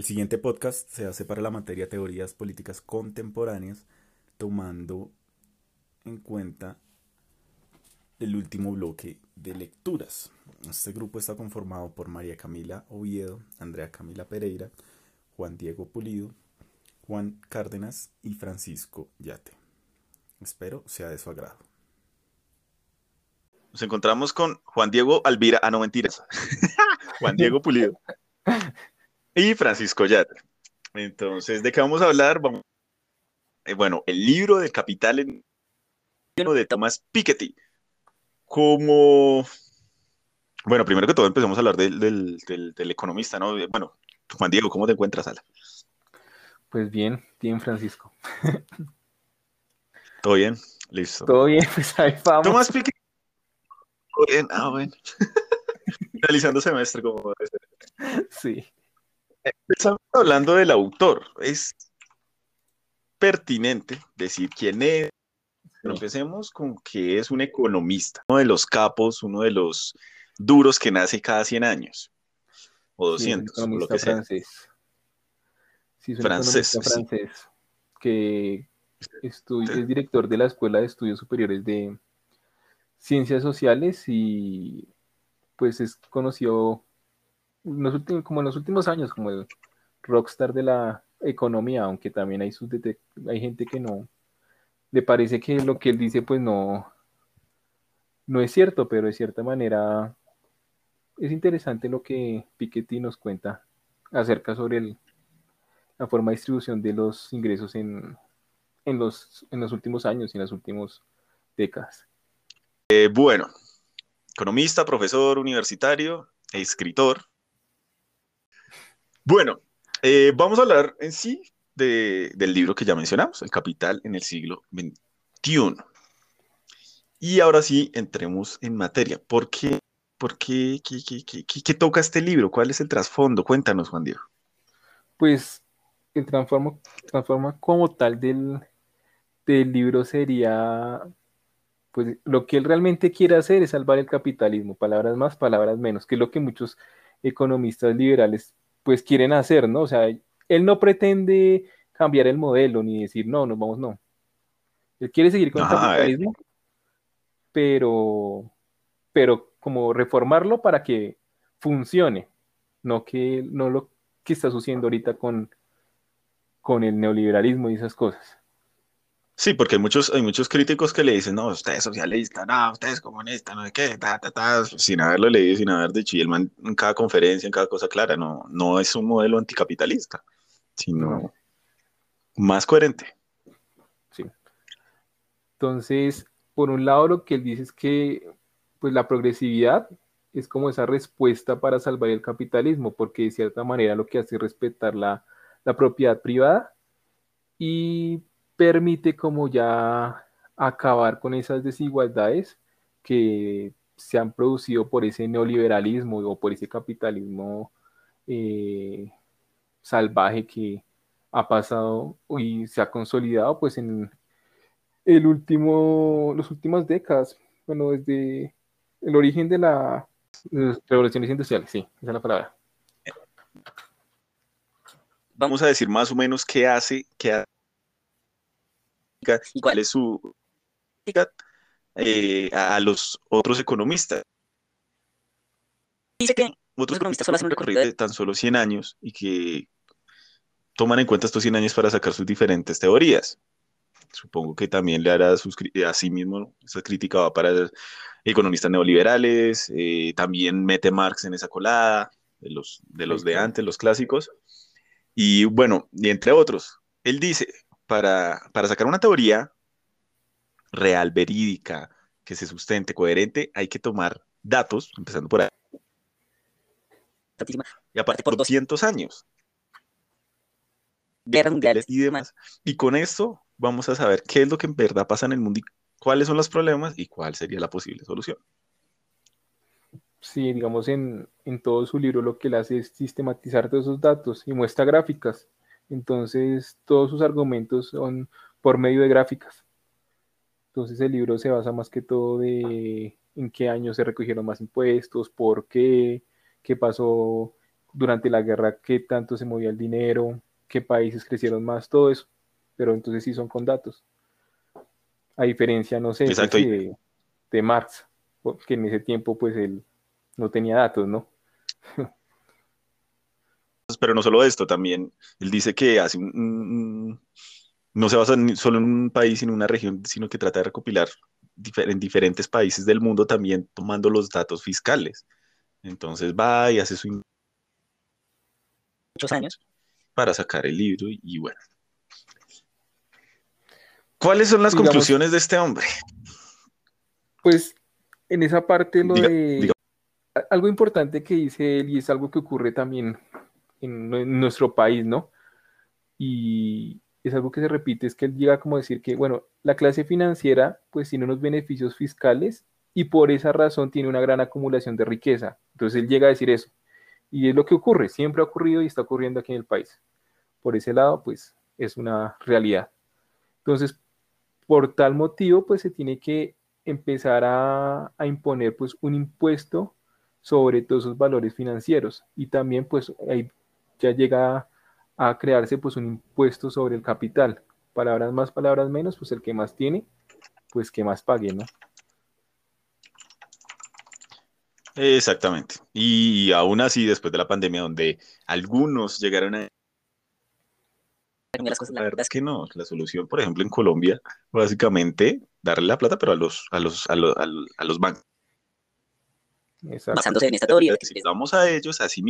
El siguiente podcast se hace para la materia Teorías Políticas Contemporáneas, tomando en cuenta el último bloque de lecturas. Este grupo está conformado por María Camila Oviedo, Andrea Camila Pereira, Juan Diego Pulido, Juan Cárdenas y Francisco Yate. Espero sea de su agrado. Nos encontramos con Juan Diego Alvira, ah, no mentiras, Juan Diego Pulido y Francisco Yate. Entonces, ¿de qué vamos a hablar? Vamos... Eh, bueno, el libro del Capital en... de Thomas Piketty como, bueno, primero que todo empecemos a hablar del, del, economista, ¿no? Bueno, Juan Diego, ¿cómo te encuentras, Ala? Pues bien, bien, Francisco. ¿Todo bien? Listo. Todo bien, pues ahí vamos. Tomás Pique. Todo bien, ah, bueno. Realizando semestre, como ser. Sí. Estamos hablando del autor. Es pertinente decir quién es, pero empecemos con que es un economista, uno de los capos, uno de los duros que nace cada 100 años, o 200, sí, lo que sea. Francés. Sí, es francés, francés que es director de la Escuela de Estudios Superiores de Ciencias Sociales y pues es conocido como en los últimos años como el rockstar de la economía, aunque también hay, hay gente que no, le parece que lo que él dice pues no, no es cierto, pero de cierta manera es interesante lo que Piketty nos cuenta acerca sobre la forma de distribución de los ingresos en, los, en los últimos años y en las últimas décadas. Eh, bueno, economista, profesor universitario, escritor. Bueno, eh, vamos a hablar en sí del libro que ya mencionamos, El Capital en el siglo XXI. Y ahora sí, entremos en materia. ¿Por qué, por qué, qué, toca este libro? ¿Cuál es el trasfondo? Cuéntanos, Juan Diego. Pues el transforma, como tal del, del libro sería, pues lo que él realmente quiere hacer es salvar el capitalismo, palabras más, palabras menos, que es lo que muchos economistas liberales pues quieren hacer, ¿no? O sea, él no pretende cambiar el modelo ni decir, no, nos vamos, no. Él quiere seguir con el capitalismo, pero, pero como reformarlo para que funcione, no que no lo que está sucediendo ahorita con, con el neoliberalismo y esas cosas. Sí, porque hay muchos, hay muchos críticos que le dicen, no, usted es socialista, no, usted es comunista, no sé qué, ta, ta, ta, sin haberlo leído, sin haber dicho, y el man en cada conferencia, en cada cosa clara, no, no es un modelo anticapitalista, sino más coherente. Sí. Entonces, por un lado, lo que él dice es que pues la progresividad es como esa respuesta para salvar el capitalismo, porque de cierta manera lo que hace es respetar la, la propiedad privada y permite como ya acabar con esas desigualdades que se han producido por ese neoliberalismo o por ese capitalismo eh, salvaje que ha pasado y se ha consolidado pues en el último, las últimas décadas, bueno, desde el origen de la revoluciones industriales, sí, esa es la palabra. Vamos a decir más o menos qué hace, qué hace y cuál es su eh, a los otros economistas. Dice que otros economistas solo hacen un recorrido de tan solo 100 años y que toman en cuenta estos 100 años para sacar sus diferentes teorías. Supongo que también le hará sus, a sí mismo, esa crítica va para economistas neoliberales, eh, también mete Marx en esa colada, de los de, los de antes, los clásicos. Y bueno, y entre otros, él dice, para, sacar una teoría real, verídica, que se sustente, coherente, hay que tomar datos, empezando por ahí. Y aparte por 200 años. Guerras mundiales y demás. Y con esto vamos a saber qué es lo que en verdad pasa en el mundo y cuáles son los problemas y cuál sería la posible solución. Sí, digamos, en, en todo su libro lo que le hace es sistematizar todos esos datos y muestra gráficas entonces, todos sus argumentos son por medio de gráficas. Entonces, el libro se basa más que todo de en qué año se recogieron más impuestos, por qué, qué pasó durante la guerra qué tanto se movía el dinero, qué países crecieron más, todo eso. Pero entonces sí son con datos. A diferencia, no sé, pues, de, de Marx, que en ese tiempo pues él no tenía datos, ¿no? Pero no solo esto, también él dice que hace un, no se basa solo en un país, en una región, sino que trata de recopilar en diferentes países del mundo también tomando los datos fiscales. Entonces va y hace su muchos años para sacar el libro y, bueno. ¿Cuáles son las conclusiones de este hombre? Pues en esa parte lo de algo importante que dice él y es algo que ocurre también en, en, nuestro país, ¿no? Y es algo que se repite, es que él llega como a decir que, bueno, la clase financiera pues tiene unos beneficios fiscales y por esa razón tiene una gran acumulación de riqueza. Entonces él llega a decir eso. Y es lo que ocurre, siempre ha ocurrido y está ocurriendo aquí en el país. Por ese lado, pues es una realidad. Entonces, por tal motivo, pues se tiene que empezar a, imponer pues un impuesto sobre todos esos valores financieros. Y también pues ahí ya llega a, crearse pues un impuesto sobre el capital. Palabras más, palabras menos, pues el que más tiene, pues que más pague, ¿no? Exactamente. Y aún así, después de la pandemia, donde algunos llegaron a... La verdad es que no, la solución, por ejemplo, en Colombia, básicamente, darle la plata, pero a los, a los, a los, a los bancos. Basándose en esta teoría. Vamos a ellos, a sí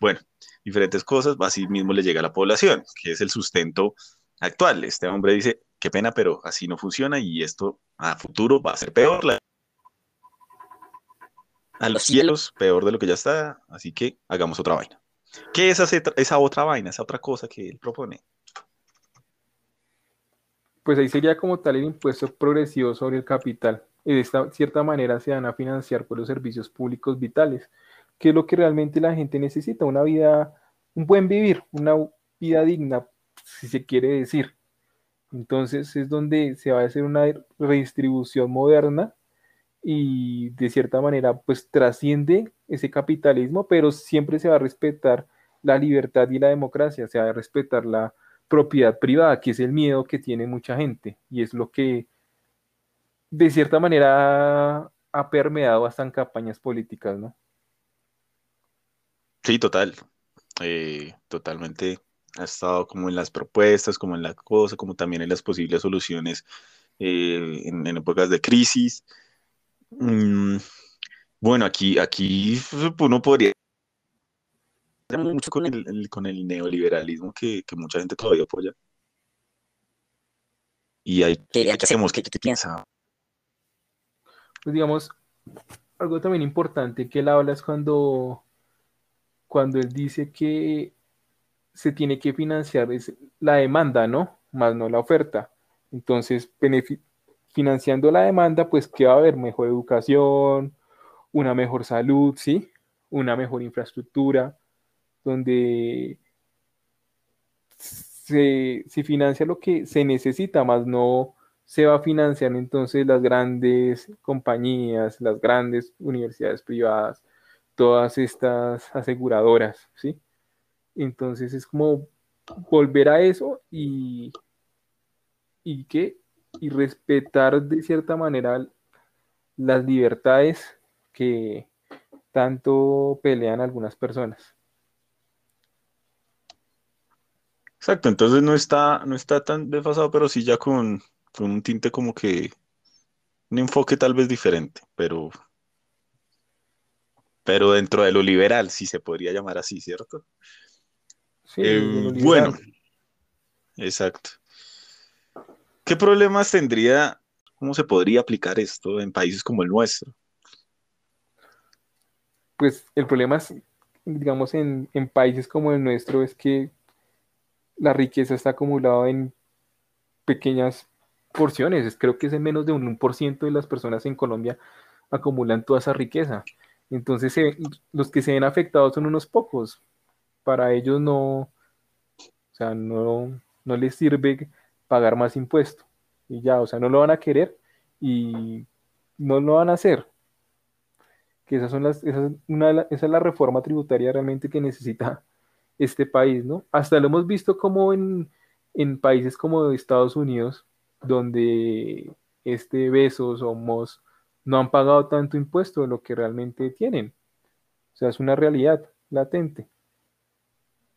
Bueno, diferentes cosas, así mismo le llega a la población, que es el sustento actual. Este hombre dice, qué pena, pero así no funciona y esto a futuro va a ser peor. La a los cielos, peor de lo que ya está, así que hagamos otra vaina. ¿Qué es esa, esa otra vaina, esa otra cosa que él propone? Pues ahí sería como tal el impuesto progresivo sobre el capital. Y de esta cierta manera se van a financiar por los servicios públicos vitales, que es lo que realmente la gente necesita, una vida, un buen vivir, una vida digna, si se quiere decir. Entonces es donde se va a hacer una redistribución moderna y de cierta manera pues trasciende ese capitalismo, pero siempre se va a respetar la libertad y la democracia, se va a respetar la propiedad privada, que es el miedo que tiene mucha gente y es lo que de cierta manera ha permeado hasta en campañas políticas, ¿no? Sí, total. Eh, totalmente ha estado como en las propuestas, como en la cosa, como también en las posibles soluciones eh, en, en, épocas de crisis. Mm, bueno, aquí, aquí uno podría mucho con el, con el neoliberalismo que, mucha gente todavía apoya. Y hay que hacemos, ¿qué, qué piensa? Pues digamos, algo también importante que él habla es cuando, cuando él dice que se tiene que financiar es la demanda, ¿no? Más no la oferta. Entonces, financiando la demanda, pues que va a haber mejor educación, una mejor salud, ¿sí? Una mejor infraestructura, donde se, financia lo que se necesita, más no se va a financiar entonces las grandes compañías, las grandes universidades privadas, todas estas aseguradoras, ¿sí? Entonces es como volver a eso y, y que y respetar de cierta manera las libertades que tanto pelean algunas personas. Exacto, entonces no está, no está tan desfasado, pero sí ya con, un tinte como que un enfoque tal vez diferente, pero, pero dentro de lo liberal, si se podría llamar así, ¿cierto? Sí, eh, bueno, exacto. ¿Qué problemas tendría, cómo se podría aplicar esto en países como el nuestro? Pues el problema es, digamos, en, países como el nuestro es que la riqueza está acumulada en pequeñas porciones. Creo que es en menos de un 1% de las personas en Colombia acumulan toda esa riqueza. Entonces los que se ven afectados son unos pocos. Para ellos no, o sea, no, no les sirve pagar más impuesto. Y ya, o sea, no lo van a querer y no lo van a hacer. que esas son las, esa, una, esa es la reforma tributaria realmente que necesita este país, ¿no? Hasta lo hemos visto como en, en países como Estados Unidos, donde este Besos o no han pagado tanto impuesto de lo que realmente tienen. O sea, es una realidad latente.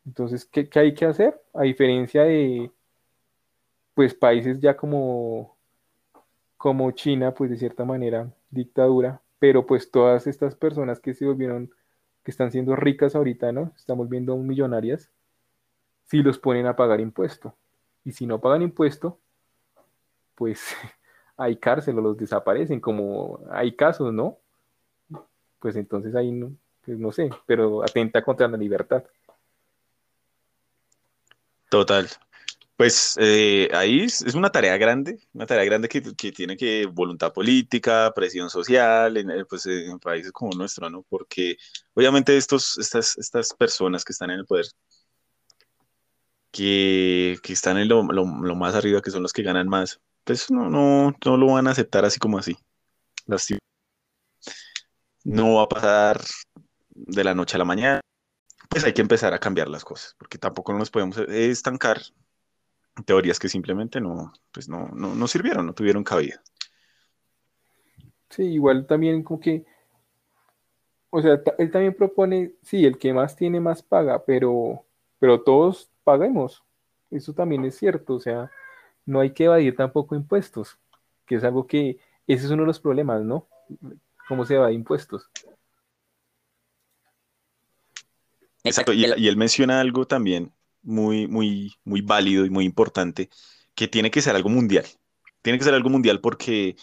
Entonces, ¿qué, ¿qué, hay que hacer? A diferencia de, pues, países ya como, como China, pues, de cierta manera, dictadura, pero pues todas estas personas que se volvieron, que están siendo ricas ahorita, ¿no? Estamos viendo millonarias, si los ponen a pagar impuesto. Y si no pagan impuesto, pues hay cárcel o los desaparecen, como hay casos, ¿no? Pues entonces ahí no, pues sé, pero atenta contra la libertad. Total. Pues eh, ahí es, una tarea grande, una tarea grande que, tiene que voluntad política, presión social, en, eh, pues, en países como nuestro, ¿no? Porque obviamente estos, estas, estas personas que están en el poder, que, están en lo, más arriba, que son los que ganan más, pues no, no, no lo van a aceptar así como así. No va a pasar de la noche a la mañana. Pues hay que empezar a cambiar las cosas, porque tampoco nos podemos estancar teorías que simplemente no, pues no, no, no sirvieron, no tuvieron cabida. Sí, igual también como que, o sea, él también propone, sí, el que más tiene más paga, pero, pero todos paguemos. Eso también es cierto, o sea, no hay que evadir tampoco impuestos, que es algo que, ese es uno de los problemas, ¿no? ¿Cómo se evade impuestos? Exacto, y, y él menciona algo también muy, muy, muy válido y muy importante, que tiene que ser algo mundial. Tiene que ser algo mundial porque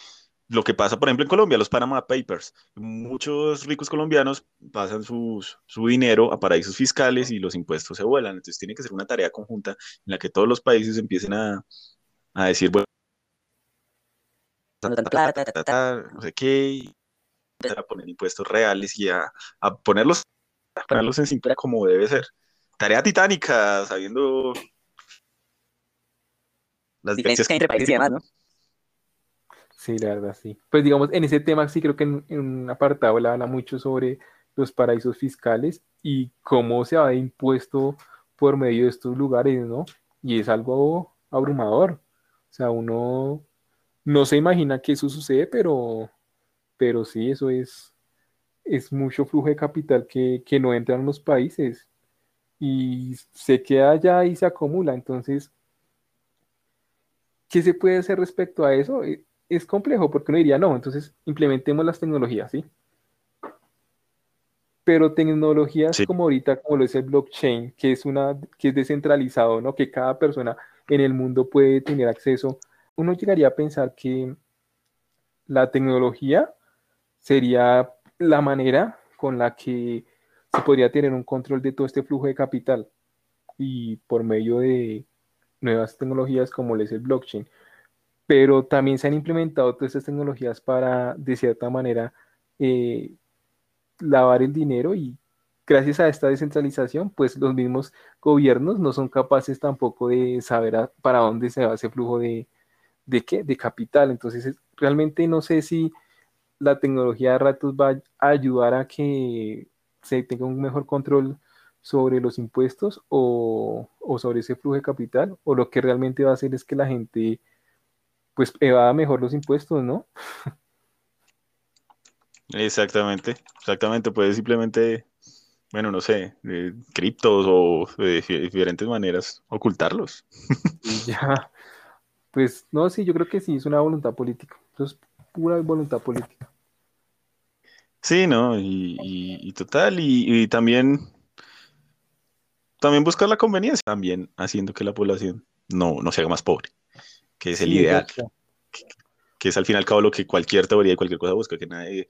lo que pasa, por ejemplo, en Colombia, los Panama Papers, muchos ricos colombianos pasan su dinero a paraísos fiscales y los impuestos se vuelan. Entonces tiene que ser una tarea conjunta en la que todos los países empiecen a, decir, bueno, no sé qué, a poner impuestos reales y a, ponerlos, a ponerlos en cintura como debe ser tarea titánica, sabiendo las diferencias que hay entre países y demás, ¿no? Sí, la verdad, sí. Pues digamos, en ese tema sí creo que en, un apartado le habla mucho sobre los paraísos fiscales y cómo se va de impuesto por medio de estos lugares, ¿no? Y es algo abrumador. O sea, uno no se imagina que eso sucede, pero, pero sí, eso es, es mucho flujo de capital que, que no entra en los países y se queda allá y se acumula. Entonces, ¿qué se puede hacer respecto a eso? E, es complejo porque uno diría, no, entonces implementemos las tecnologías, ¿sí? Pero tecnologías como ahorita, como lo es el blockchain, que es una, que es descentralizado, ¿no? Que cada persona en el mundo puede tener acceso. Uno llegaría a pensar que la tecnología sería la manera con la que se podría tener un control de todo este flujo de capital y por medio de nuevas tecnologías como es el blockchain. Pero también se han implementado todas estas tecnologías para, de cierta manera, eh, lavar el dinero y gracias a esta descentralización, pues los mismos gobiernos no son capaces tampoco de saber para dónde se va ese flujo de, de qué, de capital. Entonces, realmente no sé si la tecnología de ratos va a ayudar a que se tenga un mejor control sobre los impuestos o, sobre ese flujo de capital, o lo que realmente va a hacer es que la gente pues evada mejor los impuestos, ¿no? Exactamente, exactamente, puede simplemente, bueno, no sé, criptos o de diferentes maneras ocultarlos. ya, pues no, sí, yo creo que sí, es una voluntad política, eso es pura voluntad política. Sí, ¿no? Y, total, y, también, también buscar la conveniencia, también haciendo que la población no, no se haga más pobre, que es el ideal, que, es al fin y al cabo lo que cualquier teoría y cualquier cosa busca, que nadie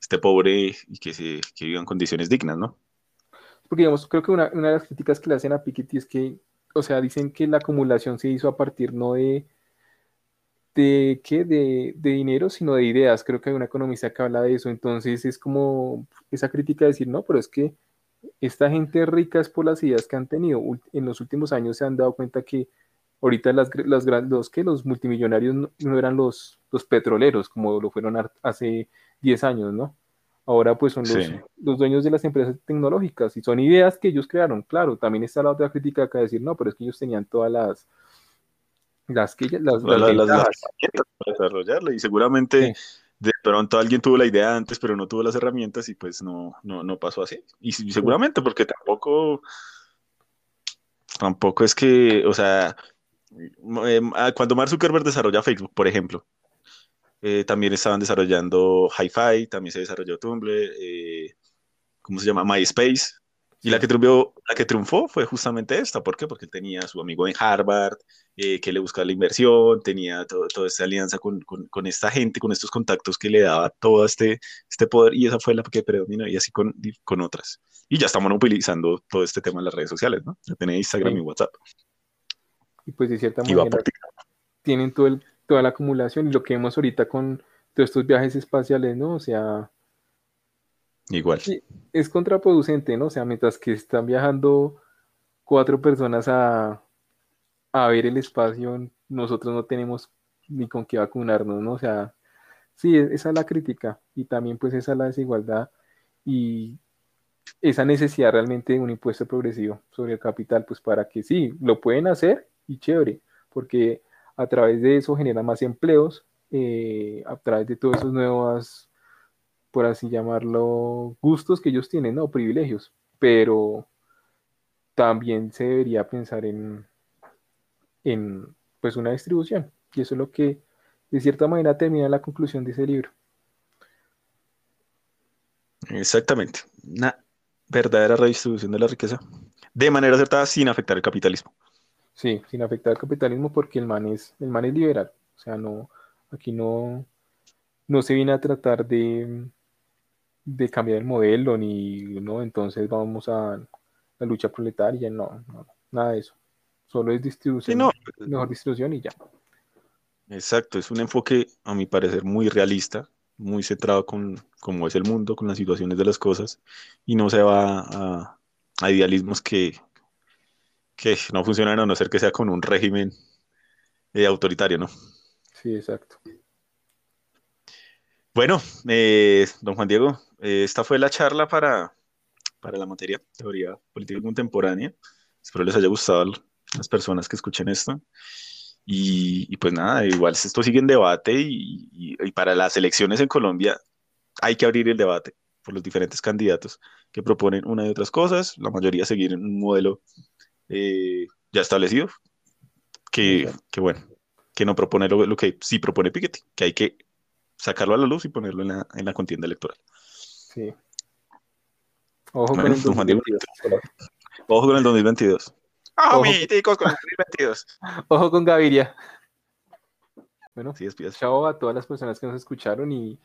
esté pobre y que, se, que viva en condiciones dignas, ¿no? Porque digamos, creo que una, una de las críticas que le hacen a Piketty es que, o sea, dicen que la acumulación se hizo a partir no de de qué, de, dinero, sino de ideas. Creo que hay una economista que habla de eso. Entonces es como esa crítica de decir, no, pero es que esta gente rica es por las ideas que han tenido. En los últimos años se han dado cuenta que ahorita las, las los, que los multimillonarios no, eran los, los petroleros como lo fueron hace 10 años, ¿no? Ahora pues son los, los, dueños de las empresas tecnológicas y son ideas que ellos crearon. Claro, también está la otra crítica acá de decir, no, pero es que ellos tenían todas las las que las, las, herramientas para desarrollarlo y seguramente de pronto alguien tuvo la idea antes pero no tuvo las herramientas y pues no, no, no pasó así. Y, seguramente porque tampoco tampoco es que, o sea, ah, cuando Mark Zuckerberg desarrolla Facebook, por ejemplo, eh, también estaban desarrollando Hi-Fi, también se desarrolló Tumblr, eh, ¿cómo se llama? MySpace. Y la que, triunfó, la que triunfó fue justamente esta. ¿Por qué? Porque tenía a su amigo en Harvard, eh, que le buscaba la inversión, tenía toda esta alianza con, con, con, esta gente, con estos contactos que le daba todo este, este poder. Y esa fue la que predominó, y así con, con otras. Y ya estamos utilizando todo este tema en las redes sociales, ¿no? Ya tenés Instagram y WhatsApp. Y pues de cierta manera tienen todo el toda la acumulación y lo que vemos ahorita con todos estos viajes espaciales, ¿no? O sea... Igual. es contraproducente, ¿no? O sea, mientras que están viajando cuatro personas a, a ver el espacio, nosotros no tenemos ni con qué vacunarnos, ¿no? O sea, sí, e-, esa es la crítica y también pues esa es la desigualdad y esa necesidad realmente de un impuesto progresivo sobre el capital, pues para que sí, lo pueden hacer y chévere, porque a través de eso genera más empleos, eh, a través de todos esos nuevos, por así llamarlo, gustos que ellos tienen, ¿no? Privilegios, pero también se debería pensar en, en pues una distribución, y eso es lo que de cierta manera termina la conclusión de ese libro. Exactamente, una verdadera redistribución de la riqueza de manera acertada sin afectar el capitalismo. Sí, sin afectar al capitalismo porque el man es, el man es liberal. O sea, no, aquí no, no se viene a tratar de, de cambiar el modelo, ni no, entonces vamos a la lucha proletaria, no, no, nada de eso. Solo es distribución, mejor distribución y ya. Exacto, es un enfoque, a mi parecer, muy realista, muy centrado con cómo es el mundo, con las situaciones de las cosas, y no se va a, a idealismos que, que no funciona a no ser que sea con un régimen eh, autoritario, ¿no? Sí, exacto. Bueno, eh, don Juan Diego, eh, esta fue la charla para, para la materia teoría política contemporánea. Espero les haya gustado a las personas que escuchen esto. Y, pues nada, igual esto sigue en debate y, y, para las elecciones en Colombia hay que abrir el debate por los diferentes candidatos que proponen una y otras cosas, la mayoría seguir en un modelo eh, ya establecido, que, que, bueno, que no propone lo, que sí propone Piketty, que hay que sacarlo a la luz y ponerlo en la, en la contienda electoral. Sí. Ojo con el 2022. Ojo con el 2022. Ojo, con el 2022. Ojo con Gaviria. Bueno, sí, chao a todas las personas que nos escucharon y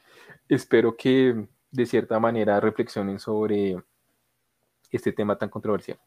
espero que de cierta manera reflexionen sobre este tema tan controversial.